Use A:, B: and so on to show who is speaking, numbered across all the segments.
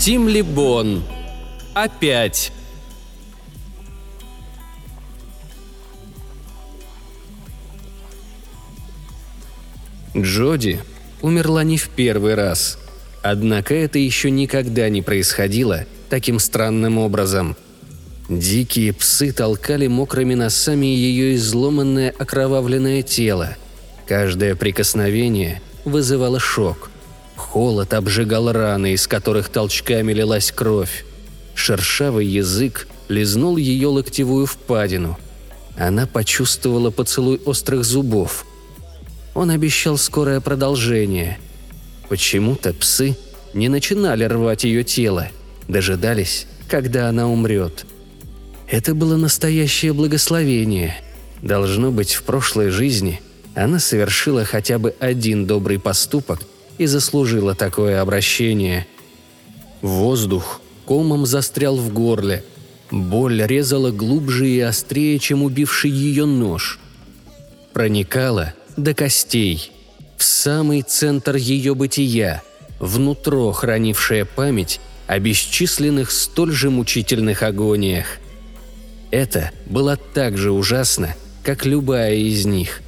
A: Тим Либон. Опять. Джоди умерла не в первый раз. Однако это еще никогда не происходило таким странным образом. Дикие псы толкали мокрыми носами ее изломанное окровавленное тело. Каждое прикосновение вызывало шок. Холод обжигал раны, из которых толчками лилась кровь. Шершавый язык лизнул ее локтевую впадину. Она почувствовала поцелуй острых зубов. Он обещал скорое продолжение. Почему-то псы не начинали рвать ее тело, дожидались, когда она умрет. Это было настоящее благословение. Должно быть, в прошлой жизни она совершила хотя бы один добрый поступок и заслужила такое обращение. Воздух комом застрял в горле. Боль резала глубже и острее, чем убивший ее нож. Проникала до костей, в самый центр ее бытия, внутро хранившая память о бесчисленных столь же мучительных агониях. Это было так же ужасно, как любая из них.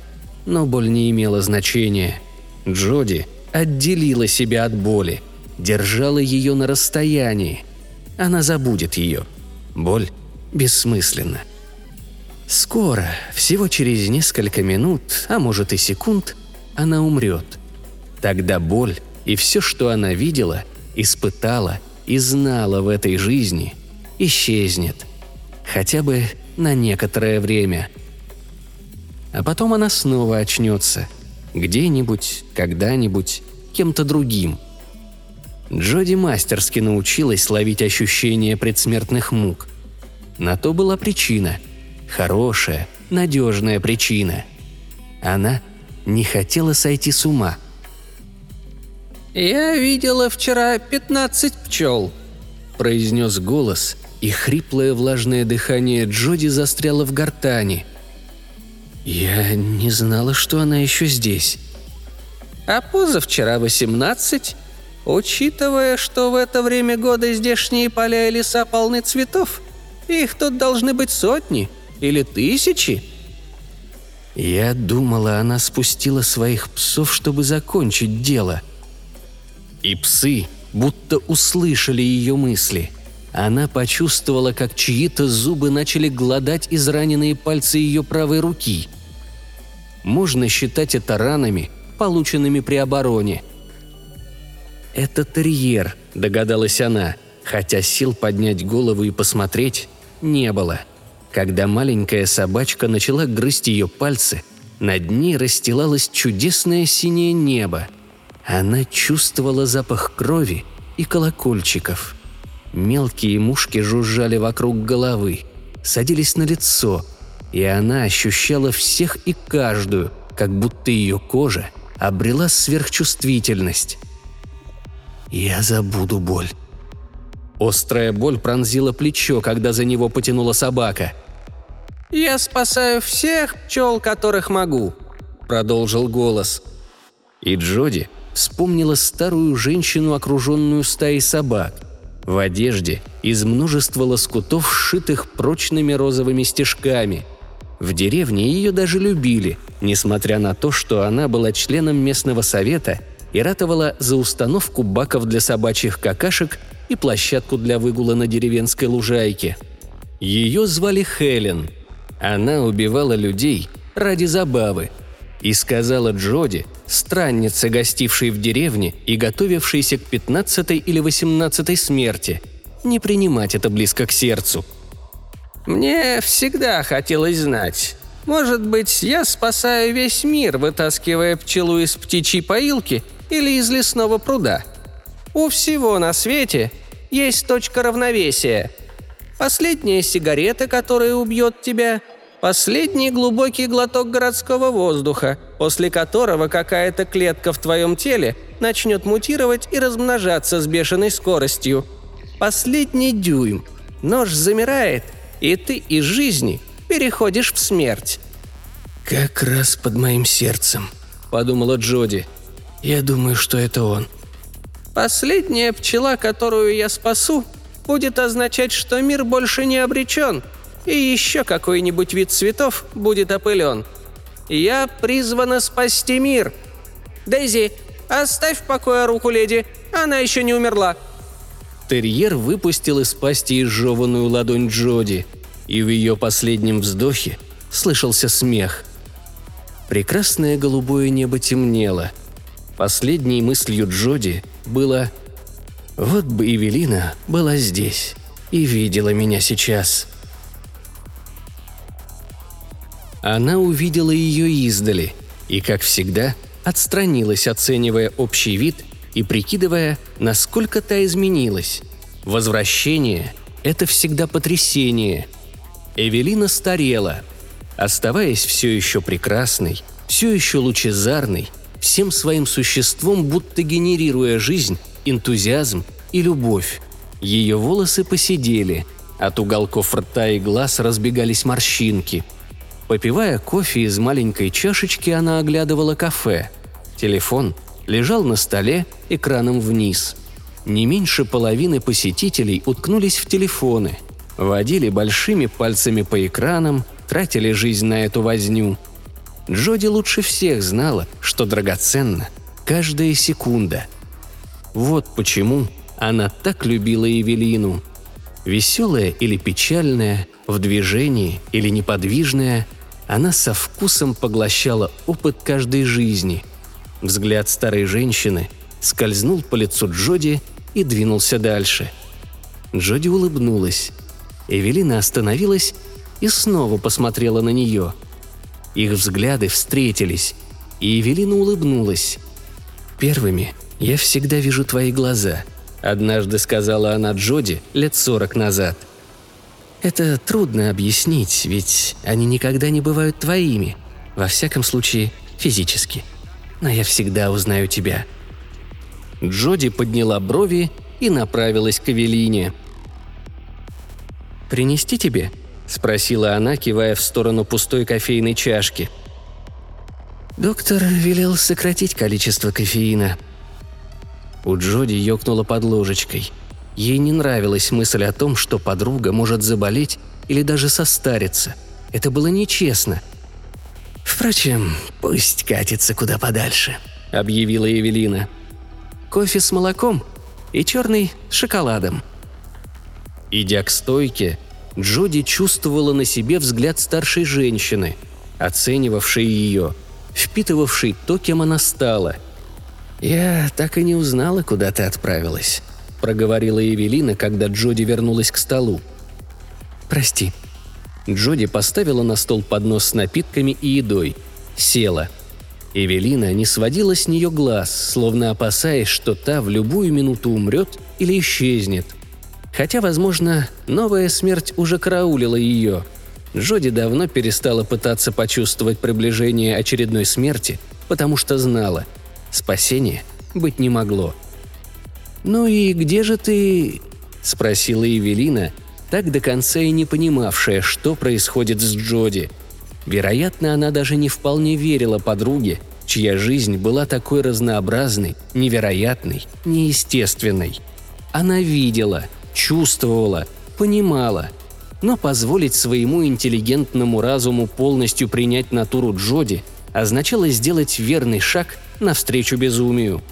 A: Но боль не имела значения. Джоди отделила себя от боли, держала ее на расстоянии. Она забудет ее. Боль бессмысленна. Скоро, всего через несколько минут, а может и секунд, она умрет. Тогда боль и все, что она видела, испытала и знала в этой жизни, исчезнет. Хотя бы на некоторое время. А потом она снова очнется – где-нибудь, когда-нибудь, кем-то другим. Джоди мастерски научилась ловить ощущения предсмертных мук. На то была причина. Хорошая, надежная причина. Она не хотела сойти с ума.
B: «Я видела вчера пятнадцать пчел», –
A: произнес голос, и хриплое влажное дыхание Джоди застряло в гортани – «Я не знала, что она еще здесь».
B: «А позавчера восемнадцать, учитывая, что в это время года здешние поля и леса полны цветов, их тут должны быть сотни или тысячи».
A: Я думала, она спустила своих псов, чтобы закончить дело. И псы будто услышали ее мысли. Она почувствовала, как чьи-то зубы начали глодать израненные пальцы ее правой руки – можно считать это ранами, полученными при обороне. «Это терьер», – догадалась она, хотя сил поднять голову и посмотреть не было. Когда маленькая собачка начала грызть ее пальцы, над ней расстилалось чудесное синее небо. Она чувствовала запах крови и колокольчиков. Мелкие мушки жужжали вокруг головы, садились на лицо, и она ощущала всех и каждую, как будто ее кожа обрела сверхчувствительность. «Я забуду боль». Острая боль пронзила плечо, когда за него потянула собака.
B: «Я спасаю всех пчел, которых могу», — продолжил голос.
A: И Джоди вспомнила старую женщину, окруженную стаей собак. В одежде из множества лоскутов, сшитых прочными розовыми стежками — в деревне ее даже любили, несмотря на то, что она была членом местного совета и ратовала за установку баков для собачьих какашек и площадку для выгула на деревенской лужайке. Ее звали Хелен. Она убивала людей ради забавы. И сказала Джоди, страннице, гостившей в деревне и готовившейся к пятнадцатой или восемнадцатой смерти, не принимать это близко к сердцу –
B: мне всегда хотелось знать. Может быть, я спасаю весь мир, вытаскивая пчелу из птичьей поилки или из лесного пруда. У всего на свете есть точка равновесия. Последняя сигарета, которая убьет тебя, Последний глубокий глоток городского воздуха, после которого какая-то клетка в твоем теле начнет мутировать и размножаться с бешеной скоростью. Последний дюйм. Нож замирает, и ты из жизни переходишь в смерть.
A: «Как раз под моим сердцем», — подумала Джоди. «Я думаю, что это он».
B: «Последняя пчела, которую я спасу, будет означать, что мир больше не обречен, и еще какой-нибудь вид цветов будет опылен. Я призвана спасти мир. Дейзи, оставь в покое руку леди, она еще не умерла».
A: Терьер выпустил из пасти изжеванную ладонь Джоди, и в ее последнем вздохе слышался смех – Прекрасное голубое небо темнело. Последней мыслью Джоди было «Вот бы Эвелина была здесь и видела меня сейчас». Она увидела ее издали и, как всегда, отстранилась, оценивая общий вид и прикидывая, насколько та изменилась. Возвращение – это всегда потрясение. Эвелина старела – оставаясь все еще прекрасной, все еще лучезарной, всем своим существом будто генерируя жизнь, энтузиазм и любовь. Ее волосы посидели, от уголков рта и глаз разбегались морщинки. Попивая кофе из маленькой чашечки, она оглядывала кафе. Телефон лежал на столе экраном вниз. Не меньше половины посетителей уткнулись в телефоны, водили большими пальцами по экранам, тратили жизнь на эту возню. Джоди лучше всех знала, что драгоценна каждая секунда. Вот почему она так любила Евелину. Веселая или печальная, в движении или неподвижная, она со вкусом поглощала опыт каждой жизни. Взгляд старой женщины скользнул по лицу Джоди и двинулся дальше. Джоди улыбнулась. Эвелина остановилась и снова посмотрела на нее. Их взгляды встретились, и Евелина улыбнулась. «Первыми я всегда вижу твои глаза», – однажды сказала она Джоди лет сорок назад. «Это трудно объяснить, ведь они никогда не бывают твоими, во всяком случае физически. Но я всегда узнаю тебя». Джоди подняла брови и направилась к Эвелине. «Принести тебе?» – спросила она, кивая в сторону пустой кофейной чашки. Доктор велел сократить количество кофеина. У Джоди ёкнула под ложечкой. Ей не нравилась мысль о том, что подруга может заболеть или даже состариться. Это было нечестно. «Впрочем, пусть катится куда подальше», — объявила Евелина. «Кофе с молоком и черный с шоколадом». Идя к стойке, Джоди чувствовала на себе взгляд старшей женщины, оценивавшей ее, впитывавшей то, кем она стала. «Я так и не узнала, куда ты отправилась», — проговорила Евелина, когда Джоди вернулась к столу. «Прости». Джоди поставила на стол поднос с напитками и едой. Села. Эвелина не сводила с нее глаз, словно опасаясь, что та в любую минуту умрет или исчезнет — Хотя, возможно, новая смерть уже караулила ее. Джоди давно перестала пытаться почувствовать приближение очередной смерти, потому что знала – спасения быть не могло. «Ну и где же ты?» – спросила Евелина, так до конца и не понимавшая, что происходит с Джоди. Вероятно, она даже не вполне верила подруге, чья жизнь была такой разнообразной, невероятной, неестественной. Она видела – чувствовала, понимала, но позволить своему интеллигентному разуму полностью принять натуру Джоди означало сделать верный шаг навстречу безумию.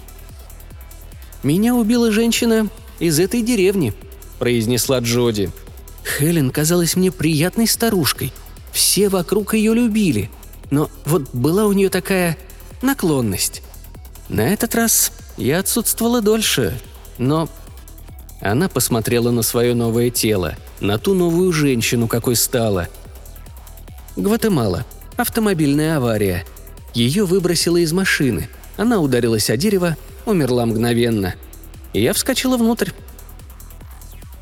A: «Меня убила женщина из этой деревни», – произнесла Джоди. Хелен казалась мне приятной старушкой. Все вокруг ее любили. Но вот была у нее такая наклонность. На этот раз я отсутствовала дольше, но она посмотрела на свое новое тело, на ту новую женщину, какой стала. Гватемала. Автомобильная авария. Ее выбросило из машины. Она ударилась о дерево, умерла мгновенно. я вскочила внутрь.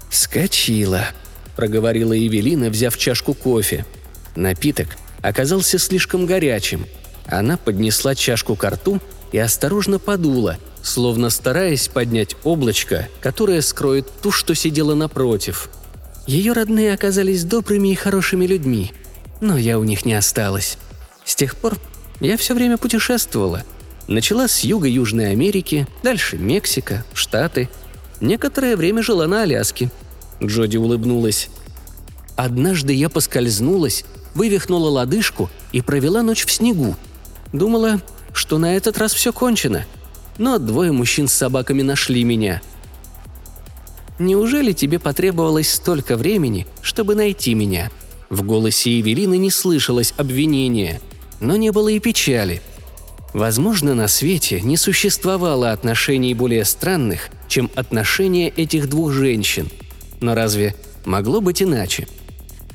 A: «Вскочила», — проговорила Евелина, взяв чашку кофе. Напиток оказался слишком горячим. Она поднесла чашку к рту и осторожно подула, словно стараясь поднять облачко, которое скроет ту, что сидела напротив. Ее родные оказались добрыми и хорошими людьми, но я у них не осталась. С тех пор я все время путешествовала. Начала с юга Южной Америки, дальше Мексика, Штаты. Некоторое время жила на Аляске. Джоди улыбнулась. Однажды я поскользнулась, вывихнула лодыжку и провела ночь в снегу. Думала, что на этот раз все кончено. Но двое мужчин с собаками нашли меня. Неужели тебе потребовалось столько времени, чтобы найти меня?» В голосе Евелины не слышалось обвинения, но не было и печали. Возможно, на свете не существовало отношений более странных, чем отношения этих двух женщин. Но разве могло быть иначе?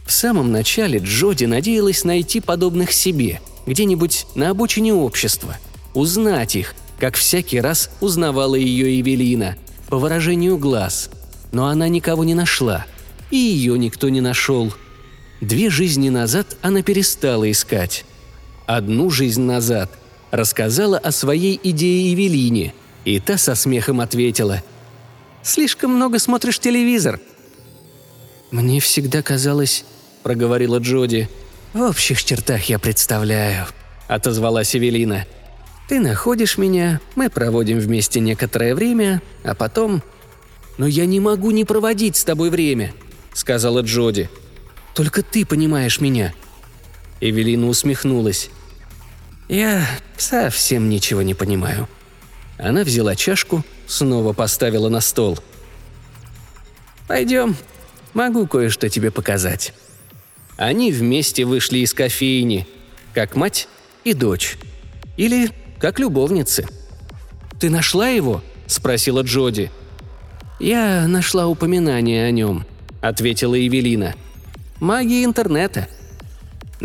A: В самом начале Джоди надеялась найти подобных себе, где-нибудь на обочине общества, узнать их, как всякий раз узнавала ее Евелина, по выражению глаз. Но она никого не нашла, и ее никто не нашел – Две жизни назад она перестала искать. Одну жизнь назад рассказала о своей идее Евелине, и та со смехом ответила. «Слишком много смотришь телевизор». «Мне всегда казалось», — проговорила Джоди, — «в общих чертах я представляю», — отозвалась Эвелина. «Ты находишь меня, мы проводим вместе некоторое время, а потом...» «Но я не могу не проводить с тобой время», — сказала Джоди. Только ты понимаешь меня». Эвелина усмехнулась. «Я совсем ничего не понимаю». Она взяла чашку, снова поставила на стол. «Пойдем, могу кое-что тебе показать». Они вместе вышли из кофейни, как мать и дочь. Или как любовницы. «Ты нашла его?» – спросила Джоди. «Я нашла упоминание о нем», – ответила Евелина. Магия интернета.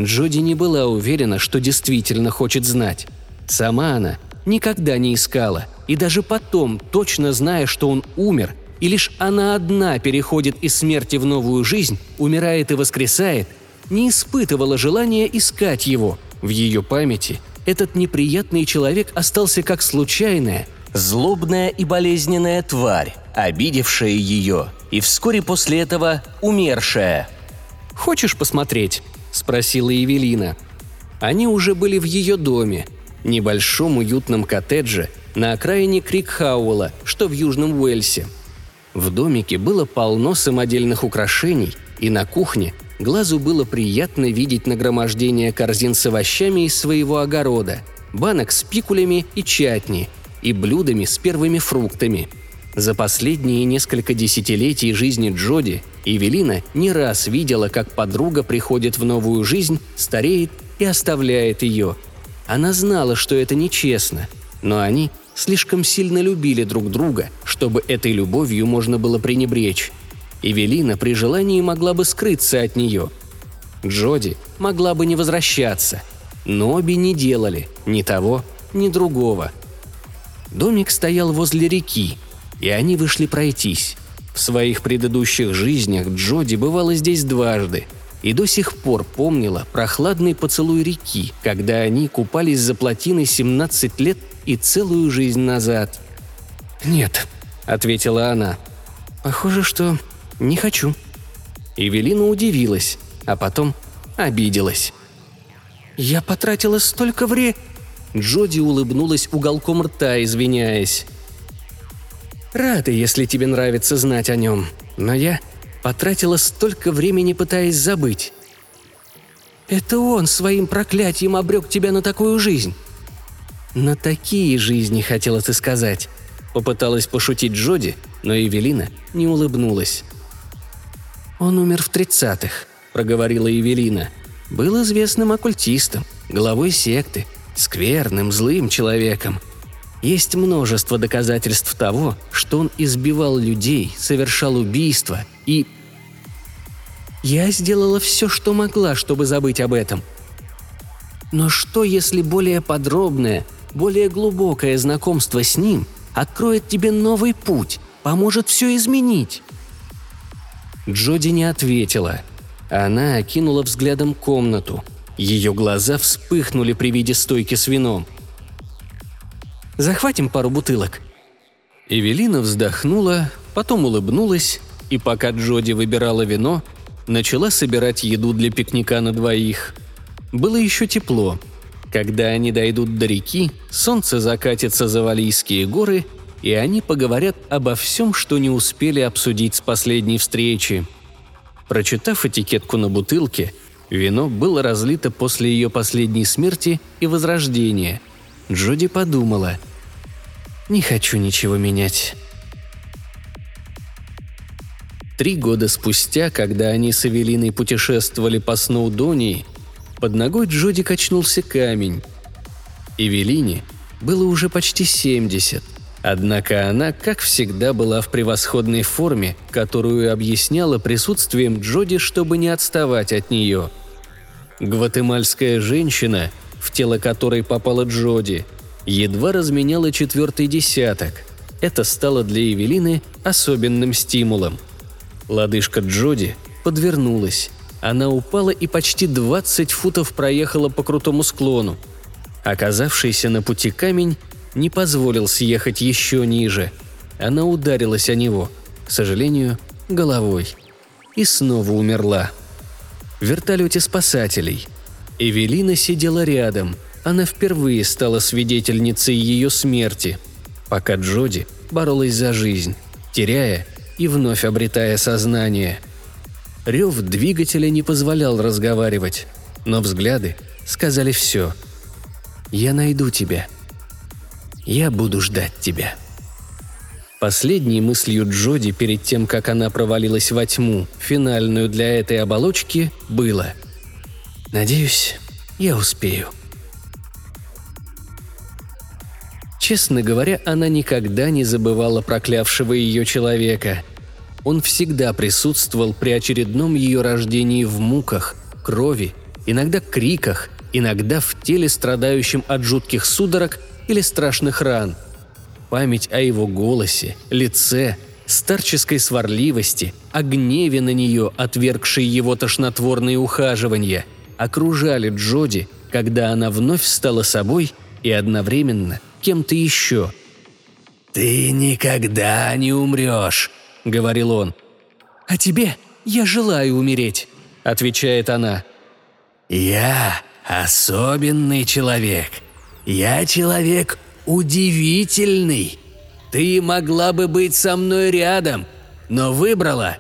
A: Джоди не была уверена, что действительно хочет знать. Сама она никогда не искала, и даже потом, точно зная, что он умер, и лишь она одна переходит из смерти в новую жизнь, умирает и воскресает, не испытывала желания искать его. В ее памяти этот неприятный человек остался как случайная, злобная и болезненная тварь, обидевшая ее и вскоре после этого умершая – «Хочешь посмотреть?» – спросила Евелина. Они уже были в ее доме, небольшом уютном коттедже на окраине Крикхауэлла, что в Южном Уэльсе. В домике было полно самодельных украшений, и на кухне глазу было приятно видеть нагромождение корзин с овощами из своего огорода, банок с пикулями и чатни, и блюдами с первыми фруктами – за последние несколько десятилетий жизни Джоди Эвелина не раз видела, как подруга приходит в новую жизнь, стареет и оставляет ее. Она знала, что это нечестно, но они слишком сильно любили друг друга, чтобы этой любовью можно было пренебречь. Эвелина при желании могла бы скрыться от нее. Джоди могла бы не возвращаться, но обе не делали ни того, ни другого. Домик стоял возле реки, и они вышли пройтись. В своих предыдущих жизнях Джоди бывала здесь дважды и до сих пор помнила прохладный поцелуй реки, когда они купались за плотиной 17 лет и целую жизнь назад. «Нет», — ответила она. «Похоже, что не хочу». Эвелина удивилась, а потом обиделась. «Я потратила столько вре...» Джоди улыбнулась уголком рта, извиняясь. Рада, если тебе нравится знать о нем, но я потратила столько времени, пытаясь забыть. Это он своим проклятием обрек тебя на такую жизнь. На такие жизни, хотела ты сказать. Попыталась пошутить Джоди, но Евелина не улыбнулась. «Он умер в тридцатых», — проговорила Евелина. «Был известным оккультистом, главой секты, скверным, злым человеком. Есть множество доказательств того, что он избивал людей, совершал убийства и... Я сделала все, что могла, чтобы забыть об этом. Но что, если более подробное, более глубокое знакомство с ним откроет тебе новый путь, поможет все изменить? Джоди не ответила. Она окинула взглядом комнату. Ее глаза вспыхнули при виде стойки с вином. «Захватим пару бутылок?» Эвелина вздохнула, потом улыбнулась, и пока Джоди выбирала вино, начала собирать еду для пикника на двоих. Было еще тепло. Когда они дойдут до реки, солнце закатится за Валийские горы, и они поговорят обо всем, что не успели обсудить с последней встречи. Прочитав этикетку на бутылке, вино было разлито после ее последней смерти и возрождения. Джоди подумала – не хочу ничего менять. Три года спустя, когда они с Эвелиной путешествовали по Сноудонии, под ногой Джоди качнулся камень. Эвелине было уже почти 70, однако она, как всегда, была в превосходной форме, которую объясняла присутствием Джоди, чтобы не отставать от нее. Гватемальская женщина, в тело которой попала Джоди – едва разменяла четвертый десяток. Это стало для Эвелины особенным стимулом. Лодыжка Джоди подвернулась. Она упала и почти 20 футов проехала по крутому склону. Оказавшийся на пути камень не позволил съехать еще ниже. Она ударилась о него, к сожалению, головой. И снова умерла. В вертолете спасателей. Эвелина сидела рядом – она впервые стала свидетельницей ее смерти, пока Джоди боролась за жизнь, теряя и вновь обретая сознание. Рев двигателя не позволял разговаривать, но взгляды сказали все. «Я найду тебя. Я буду ждать тебя». Последней мыслью Джоди перед тем, как она провалилась во тьму, финальную для этой оболочки, было «Надеюсь, я успею». Честно говоря, она никогда не забывала проклявшего ее человека. Он всегда присутствовал при очередном ее рождении в муках, крови, иногда криках, иногда в теле, страдающем от жутких судорог или страшных ран. Память о его голосе, лице, старческой сварливости, о гневе на нее, отвергшей его тошнотворные ухаживания, окружали Джоди, когда она вновь стала собой и одновременно кем-то еще. «Ты никогда не умрешь», — говорил он. «А тебе я желаю умереть», — отвечает она. «Я особенный человек. Я человек удивительный. Ты могла бы быть со мной рядом, но выбрала...»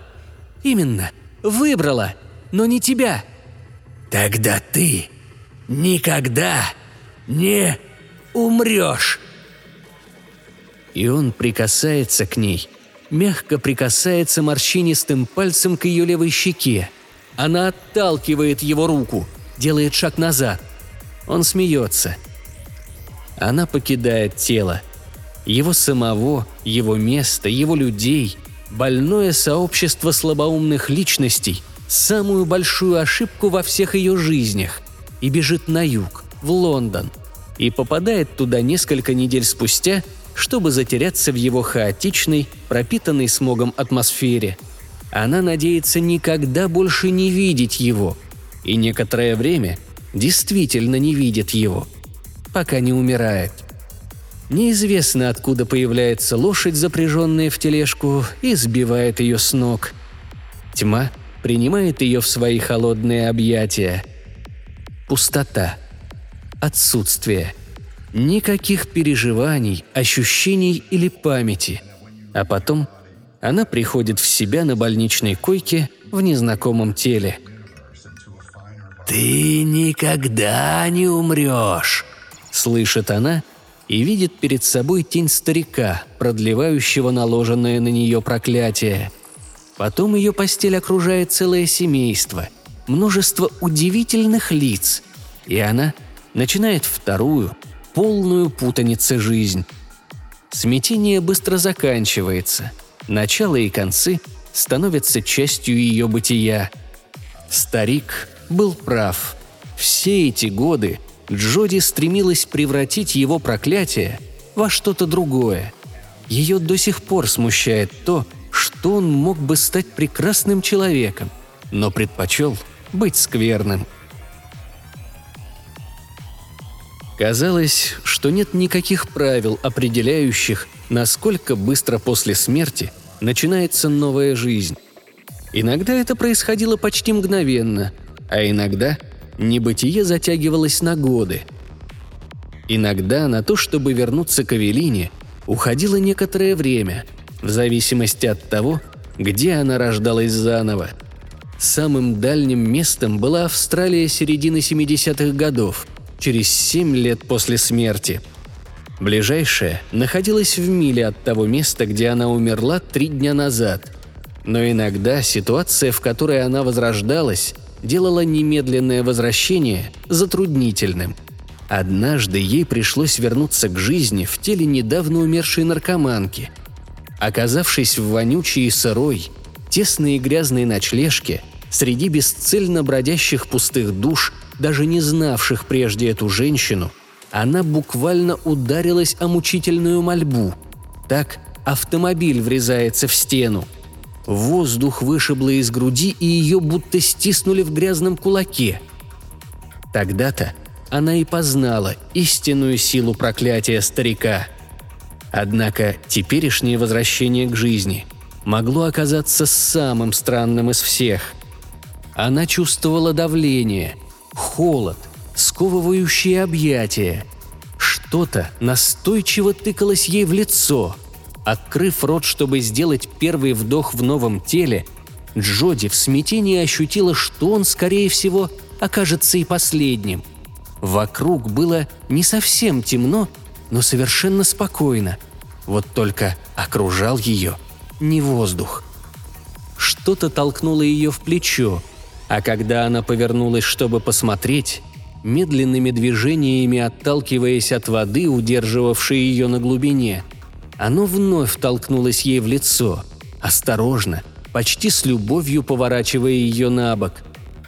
A: «Именно, выбрала, но не тебя». «Тогда ты никогда не умрешь!» И он прикасается к ней, мягко прикасается морщинистым пальцем к ее левой щеке. Она отталкивает его руку, делает шаг назад. Он смеется. Она покидает тело. Его самого, его место, его людей, больное сообщество слабоумных личностей, самую большую ошибку во всех ее жизнях, и бежит на юг, в Лондон – и попадает туда несколько недель спустя, чтобы затеряться в его хаотичной, пропитанной смогом атмосфере. Она надеется никогда больше не видеть его, и некоторое время действительно не видит его, пока не умирает. Неизвестно, откуда появляется лошадь, запряженная в тележку, и сбивает ее с ног. Тьма принимает ее в свои холодные объятия. Пустота – отсутствие. Никаких переживаний, ощущений или памяти. А потом она приходит в себя на больничной койке в незнакомом теле. «Ты никогда не умрешь!» – слышит она и видит перед собой тень старика, продлевающего наложенное на нее проклятие. Потом ее постель окружает целое семейство, множество удивительных лиц, и она – начинает вторую, полную путаницы жизнь. Смятение быстро заканчивается. Начало и концы становятся частью ее бытия. Старик был прав. Все эти годы Джоди стремилась превратить его проклятие во что-то другое. Ее до сих пор смущает то, что он мог бы стать прекрасным человеком, но предпочел быть скверным. Казалось, что нет никаких правил, определяющих, насколько быстро после смерти начинается новая жизнь. Иногда это происходило почти мгновенно, а иногда небытие затягивалось на годы. Иногда на то, чтобы вернуться к Авелине, уходило некоторое время, в зависимости от того, где она рождалась заново. Самым дальним местом была Австралия середины 70-х годов, через 7 лет после смерти. Ближайшая находилась в миле от того места, где она умерла три дня назад. Но иногда ситуация, в которой она возрождалась, делала немедленное возвращение затруднительным. Однажды ей пришлось вернуться к жизни в теле недавно умершей наркоманки. Оказавшись в вонючей и сырой, тесной и грязной ночлежке, среди бесцельно бродящих пустых душ, даже не знавших прежде эту женщину, она буквально ударилась о мучительную мольбу. Так автомобиль врезается в стену – Воздух вышибло из груди, и ее будто стиснули в грязном кулаке. Тогда-то она и познала истинную силу проклятия старика. Однако теперешнее возвращение к жизни могло оказаться самым странным из всех. Она чувствовала давление, холод, сковывающие объятия. Что-то настойчиво тыкалось ей в лицо – Открыв рот, чтобы сделать первый вдох в новом теле, Джоди в смятении ощутила, что он, скорее всего, окажется и последним. Вокруг было не совсем темно, но совершенно спокойно. Вот только окружал ее не воздух. Что-то толкнуло ее в плечо, а когда она повернулась, чтобы посмотреть, медленными движениями отталкиваясь от воды, удерживавшей ее на глубине – оно вновь толкнулось ей в лицо, осторожно, почти с любовью поворачивая ее на бок.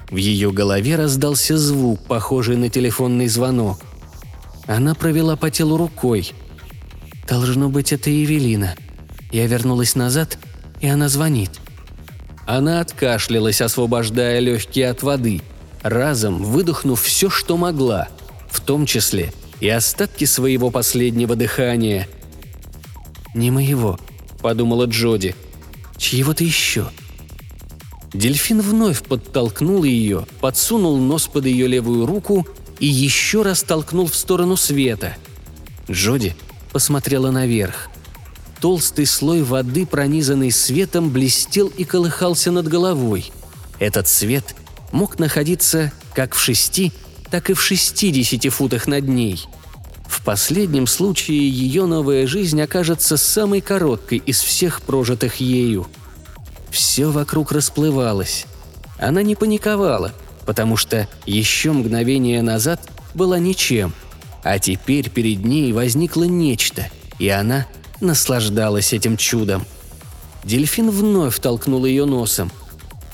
A: В ее голове раздался звук, похожий на телефонный звонок. Она провела по телу рукой. «Должно быть, это Евелина. Я вернулась назад, и она звонит». Она откашлялась, освобождая легкие от воды, разом выдохнув все, что могла, в том числе и остатки своего последнего дыхания – «Не моего», — подумала Джоди. «Чьего-то еще». Дельфин вновь подтолкнул ее, подсунул нос под ее левую руку и еще раз толкнул в сторону света. Джоди посмотрела наверх. Толстый слой воды, пронизанный светом, блестел и колыхался над головой. Этот свет мог находиться как в шести, так и в шестидесяти футах над ней — в последнем случае ее новая жизнь окажется самой короткой из всех прожитых ею. Все вокруг расплывалось. Она не паниковала, потому что еще мгновение назад была ничем, а теперь перед ней возникло нечто, и она наслаждалась этим чудом. Дельфин вновь толкнул ее носом.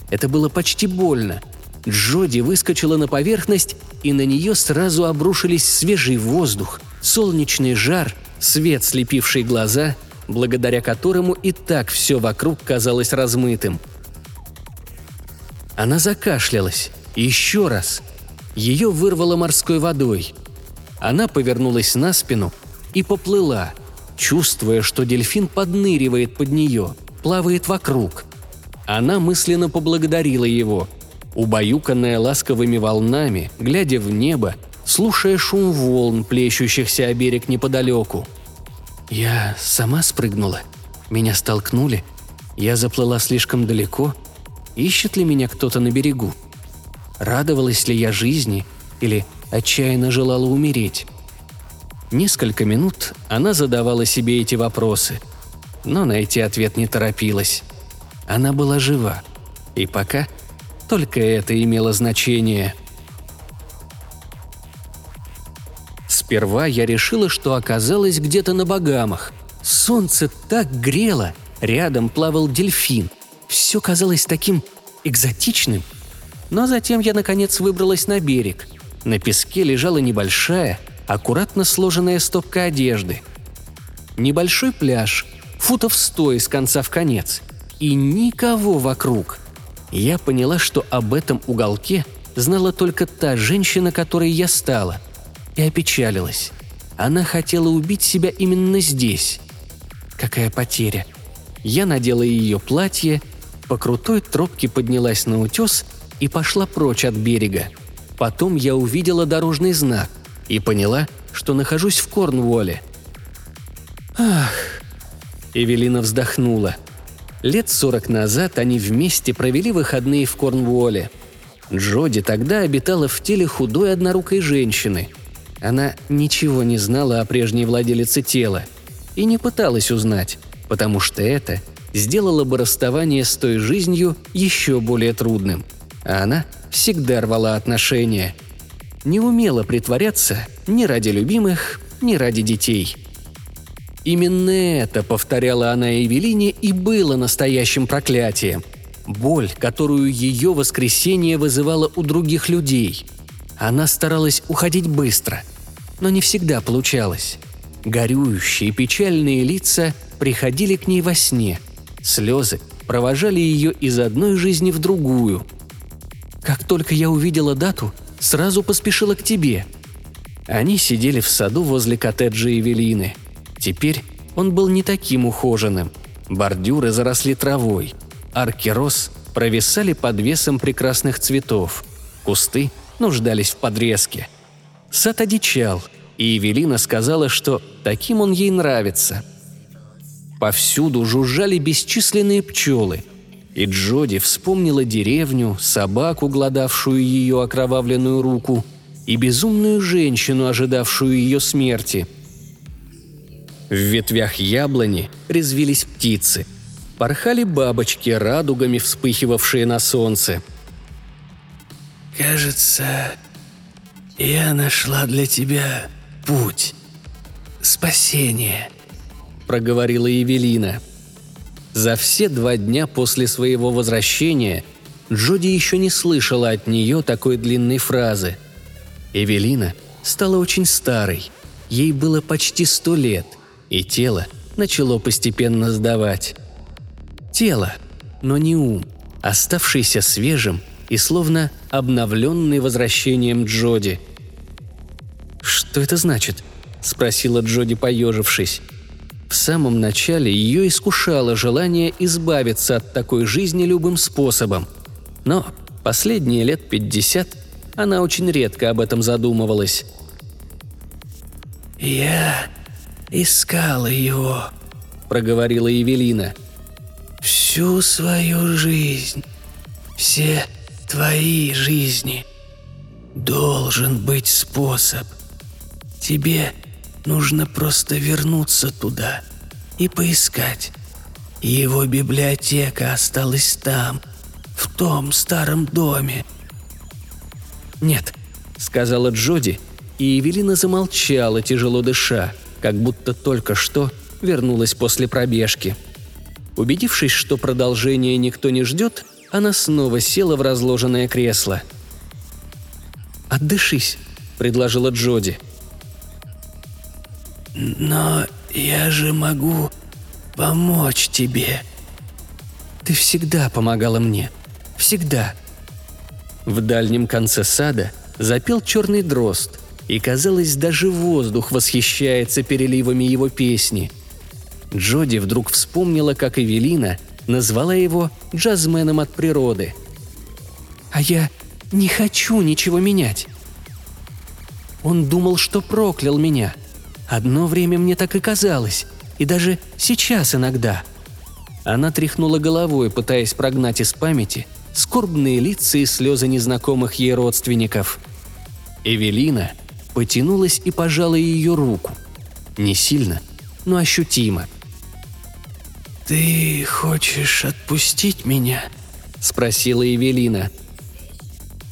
A: Это было почти больно. Джоди выскочила на поверхность, и на нее сразу обрушились свежий воздух, солнечный жар, свет, слепивший глаза, благодаря которому и так все вокруг казалось размытым. Она закашлялась. Еще раз. Ее вырвало морской водой. Она повернулась на спину и поплыла, чувствуя, что дельфин подныривает под нее, плавает вокруг. Она мысленно поблагодарила его. Убаюканная ласковыми волнами, глядя в небо, слушая шум волн, плещущихся о берег неподалеку. Я сама спрыгнула. Меня столкнули. Я заплыла слишком далеко. Ищет ли меня кто-то на берегу? Радовалась ли я жизни или отчаянно желала умереть? Несколько минут она задавала себе эти вопросы, но найти ответ не торопилась. Она была жива, и пока только это имело значение – Сперва я решила, что оказалась где-то на Багамах. Солнце так грело, рядом плавал дельфин. Все казалось таким экзотичным. Но затем я, наконец, выбралась на берег. На песке лежала небольшая, аккуратно сложенная стопка одежды. Небольшой пляж, футов сто из конца в конец. И никого вокруг. Я поняла, что об этом уголке знала только та женщина, которой я стала, и опечалилась. Она хотела убить себя именно здесь. Какая потеря. Я надела ее платье, по крутой тропке поднялась на утес и пошла прочь от берега. Потом я увидела дорожный знак и поняла, что нахожусь в Корнуолле. Ах, Эвелина вздохнула. Лет сорок назад они вместе провели выходные в Корнуолле. Джоди тогда обитала в теле худой однорукой женщины. Она ничего не знала о прежней владелице тела и не пыталась узнать, потому что это сделало бы расставание с той жизнью еще более трудным. А она всегда рвала отношения. Не умела притворяться ни ради любимых, ни ради детей – Именно это, повторяла она Эвелине, и было настоящим проклятием. Боль, которую ее воскресение вызывало у других людей. Она старалась уходить быстро, но не всегда получалось. Горюющие печальные лица приходили к ней во сне. Слезы провожали ее из одной жизни в другую. Как только я увидела дату, сразу поспешила к тебе. Они сидели в саду возле коттеджа Эвелины – Теперь он был не таким ухоженным. Бордюры заросли травой. Арки роз провисали под весом прекрасных цветов. Кусты нуждались в подрезке. Сад одичал, и Евелина сказала, что таким он ей нравится. Повсюду жужжали бесчисленные пчелы, и Джоди вспомнила деревню, собаку, гладавшую ее окровавленную руку, и безумную женщину, ожидавшую ее смерти – в ветвях яблони резвились птицы. Порхали бабочки, радугами вспыхивавшие на солнце.
B: «Кажется, я нашла для тебя путь. Спасение», — проговорила Евелина.
A: За все два дня после своего возвращения Джоди еще не слышала от нее такой длинной фразы. Эвелина стала очень старой. Ей было почти сто лет и тело начало постепенно сдавать. Тело, но не ум, оставшийся свежим и словно обновленный возвращением Джоди. «Что это значит?» – спросила Джоди, поежившись. В самом начале ее искушало желание избавиться от такой жизни любым способом. Но последние лет пятьдесят она очень редко об этом задумывалась.
B: «Я искала его», — проговорила Евелина. «Всю свою жизнь, все твои жизни. Должен быть способ. Тебе нужно просто вернуться туда и поискать. Его библиотека осталась там, в том старом доме».
A: «Нет», — сказала Джоди, и Евелина замолчала, тяжело дыша — как будто только что вернулась после пробежки. Убедившись, что продолжения никто не ждет, она снова села в разложенное кресло. «Отдышись», — предложила Джоди.
B: «Но я же могу помочь тебе».
A: «Ты всегда помогала мне. Всегда». В дальнем конце сада запел черный дрозд — и, казалось, даже воздух восхищается переливами его песни. Джоди вдруг вспомнила, как Эвелина назвала его джазменом от природы. «А я не хочу ничего менять». Он думал, что проклял меня. Одно время мне так и казалось, и даже сейчас иногда. Она тряхнула головой, пытаясь прогнать из памяти скорбные лица и слезы незнакомых ей родственников. Эвелина – потянулась и пожала ее руку. Не сильно, но ощутимо.
B: «Ты хочешь отпустить меня?» – спросила Евелина.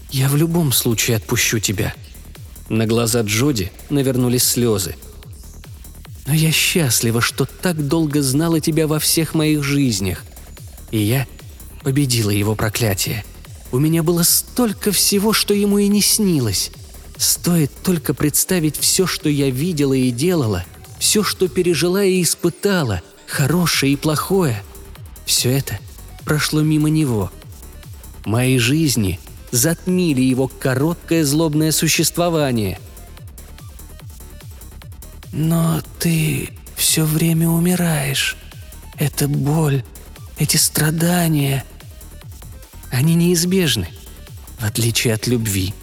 A: «Я в любом случае отпущу тебя». На глаза Джоди навернулись слезы. «Но я счастлива, что так долго знала тебя во всех моих жизнях. И я победила его проклятие. У меня было столько всего, что ему и не снилось. Стоит только представить все, что я видела и делала, все, что пережила и испытала, хорошее и плохое. Все это прошло мимо него. моей жизни затмили его короткое злобное существование.
B: Но ты все время умираешь. Эта боль, эти страдания,
A: они неизбежны, в отличие от любви.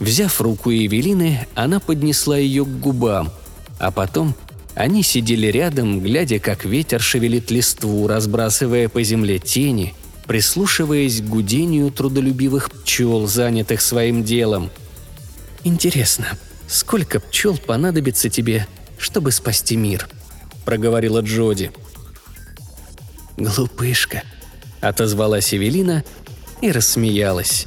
A: Взяв руку Евелины, она поднесла ее к губам, а потом они сидели рядом, глядя, как ветер шевелит листву, разбрасывая по земле тени, прислушиваясь к гудению трудолюбивых пчел, занятых своим делом. «Интересно, сколько пчел понадобится тебе, чтобы спасти мир?» – проговорила Джоди. «Глупышка», – отозвалась Эвелина и рассмеялась.